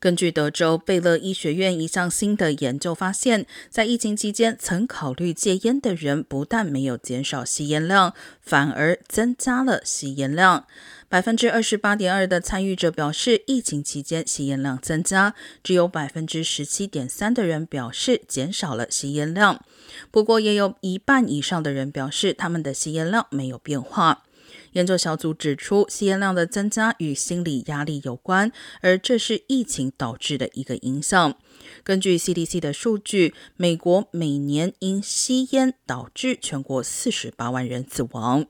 根据德州贝勒医学院一项新的研究发现，在疫情期间曾考虑戒烟的人，不但没有减少吸烟量，反而增加了吸烟量。百分之二十八点二的参与者表示，疫情期间吸烟量增加，只有百分之十七点三的人表示减少了吸烟量。不过，也有一半以上的人表示，他们的吸烟量没有变化。研究小组指出，吸烟量的增加与心理压力有关，而这是疫情导致的一个影响。根据 CDC 的数据，美国每年因吸烟导致全国四十八万人死亡。